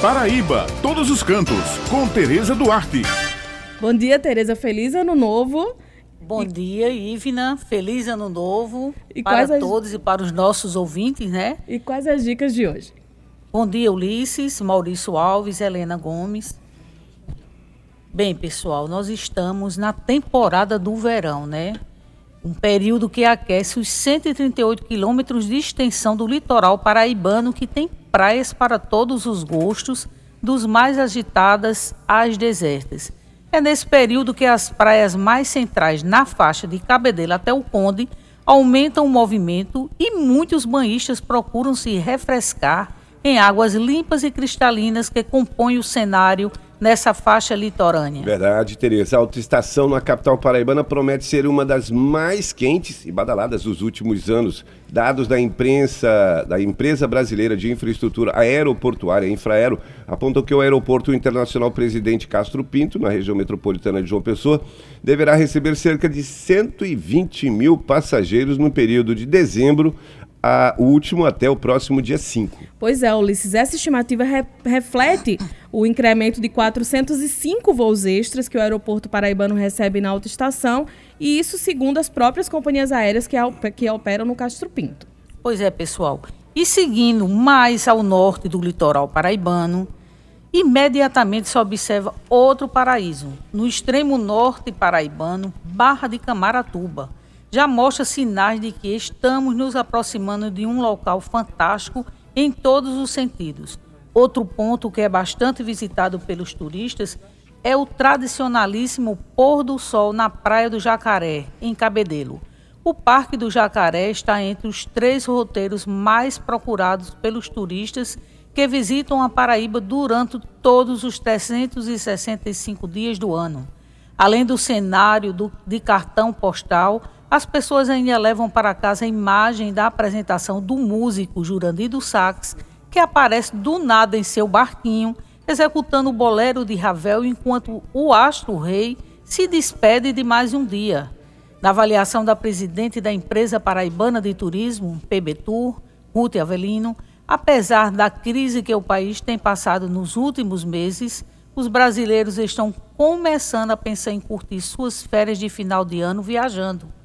Paraíba, todos os cantos, com Tereza Duarte. Bom dia, Tereza. Feliz ano novo. Bom e... dia, Ivna. Feliz ano novo e para as... todos e para os nossos ouvintes, né? E quais as dicas de hoje? Bom dia, Ulisses, Maurício Alves, Helena Gomes. Bem, pessoal, nós estamos na temporada do verão, né? Um período que aquece os 138 quilômetros de extensão do litoral paraibano, que tem praias para todos os gostos, dos mais agitadas às desertas. É nesse período que as praias mais centrais, na faixa de Cabedelo até o Conde, aumentam o movimento e muitos banhistas procuram se refrescar em águas limpas e cristalinas que compõem o cenário nessa faixa litorânea. Verdade, Tereza. A autoestação na capital paraibana promete ser uma das mais quentes e badaladas dos últimos anos. Dados da imprensa, da empresa brasileira de infraestrutura aeroportuária, Infraero, apontam que o aeroporto internacional Presidente Castro Pinto, na região metropolitana de João Pessoa, deverá receber cerca de 120 mil passageiros no período de dezembro a, o último até o próximo dia 5. Pois é, Ulisses, essa estimativa re, reflete o incremento de 405 voos extras que o aeroporto paraibano recebe na autoestação, e isso segundo as próprias companhias aéreas que, que operam no Castro Pinto. Pois é, pessoal. E seguindo mais ao norte do litoral paraibano, imediatamente se observa outro paraíso, no extremo norte paraibano, Barra de Camaratuba já mostra sinais de que estamos nos aproximando de um local fantástico em todos os sentidos. Outro ponto que é bastante visitado pelos turistas é o tradicionalíssimo pôr do sol na Praia do Jacaré, em Cabedelo. O Parque do Jacaré está entre os três roteiros mais procurados pelos turistas que visitam a Paraíba durante todos os 365 dias do ano. Além do cenário do, de cartão postal, as pessoas ainda levam para casa a imagem da apresentação do músico Jurandir do Sax, que aparece do nada em seu barquinho, executando o bolero de Ravel enquanto o astro rei se despede de mais um dia. Na avaliação da presidente da empresa paraibana de turismo, PBTur, Ruth Avelino, apesar da crise que o país tem passado nos últimos meses, os brasileiros estão começando a pensar em curtir suas férias de final de ano viajando.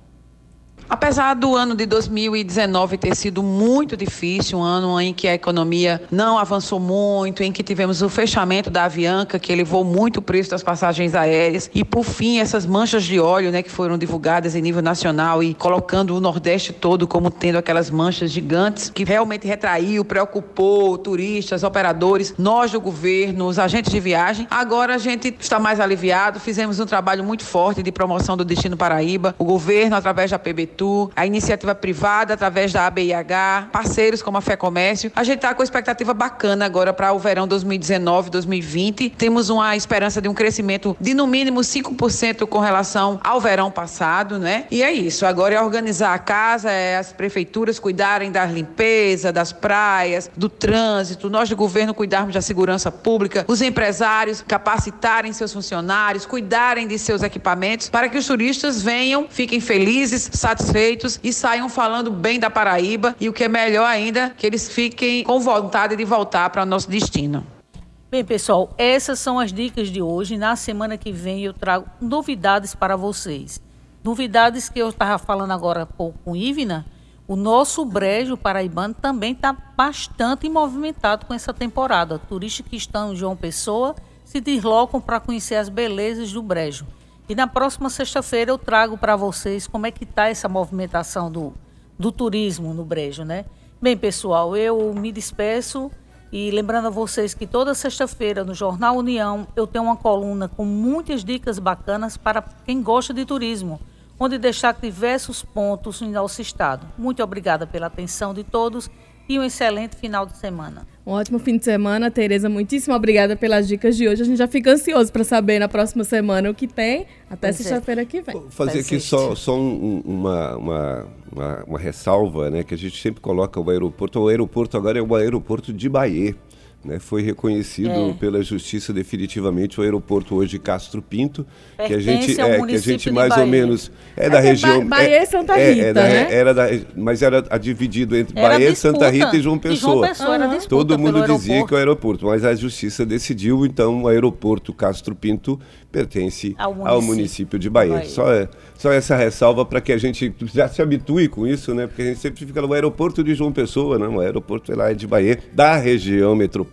Apesar do ano de 2019 ter sido muito difícil, um ano em que a economia não avançou muito, em que tivemos o fechamento da Avianca, que elevou muito o preço das passagens aéreas, e por fim essas manchas de óleo, né, que foram divulgadas em nível nacional e colocando o Nordeste todo como tendo aquelas manchas gigantes, que realmente retraiu, preocupou turistas, operadores, nós do governo, os agentes de viagem. Agora a gente está mais aliviado, fizemos um trabalho muito forte de promoção do destino Paraíba, o governo através da PBT a iniciativa privada através da ABIH, parceiros como a Fé Comércio. A gente está com expectativa bacana agora para o verão 2019, 2020. Temos uma esperança de um crescimento de no mínimo 5% com relação ao verão passado, né? E é isso. Agora é organizar a casa, é as prefeituras cuidarem da limpeza, das praias, do trânsito, nós do governo cuidarmos da segurança pública, os empresários capacitarem seus funcionários, cuidarem de seus equipamentos para que os turistas venham, fiquem felizes, satisfeitos satisfeitos e saiam falando bem da Paraíba e o que é melhor ainda, que eles fiquem com vontade de voltar para o nosso destino. Bem, pessoal, essas são as dicas de hoje. Na semana que vem eu trago novidades para vocês. Novidades que eu estava falando agora há pouco com Ivna. O nosso brejo paraibano também está bastante movimentado com essa temporada. Turistas que estão em João Pessoa se deslocam para conhecer as belezas do brejo. E na próxima sexta-feira eu trago para vocês como é que está essa movimentação do, do turismo no Brejo, né? Bem, pessoal, eu me despeço e lembrando a vocês que toda sexta-feira no Jornal União eu tenho uma coluna com muitas dicas bacanas para quem gosta de turismo, onde deixar diversos pontos em nosso estado. Muito obrigada pela atenção de todos e um excelente final de semana. Um ótimo fim de semana, Tereza. Muitíssimo obrigada pelas dicas de hoje. A gente já fica ansioso para saber na próxima semana o que tem, até é. sexta-feira que vem. Vou fazer aqui só, só um, uma, uma, uma, uma, ressalva, né? Que a gente sempre coloca o aeroporto. O aeroporto agora é o aeroporto de Bahia. Né, foi reconhecido É. pela Justiça definitivamente o aeroporto hoje de Castro Pinto, que a Pertence gente ao é que a gente mais ou menos é, É da é região Ba- Bahia e Santa Rita, da- né? era da, mas era a dividido entre Era Bahia, disputa. Santa Rita e João E João Pessoa. Pessoa Aham. disputa Todo mundo dizia que é o aeroporto, mas a justiça decidiu, então o aeroporto Castro Pinto pertence Ao ao município. município, de Bahia. Bahia. Só, é- só essa ressalva para que a gente já se habitue com isso, né? Porque a gente sempre fica no aeroporto de João Pessoa, não, o aeroporto lá é de Bahia, da região metropolitana.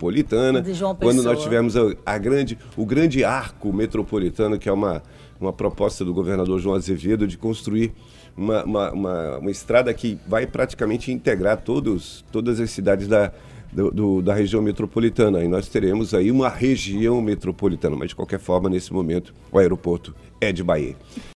De João Quando nós tivemos a, a grande, o grande arco metropolitano, que é uma, uma proposta do governador João Azevedo de construir uma, uma, uma, uma estrada que vai praticamente integrar todos, todas as cidades da, do- do- da região metropolitana. E nós teremos aí uma região metropolitana, mas de qualquer forma, nesse momento, o aeroporto é de Bahia.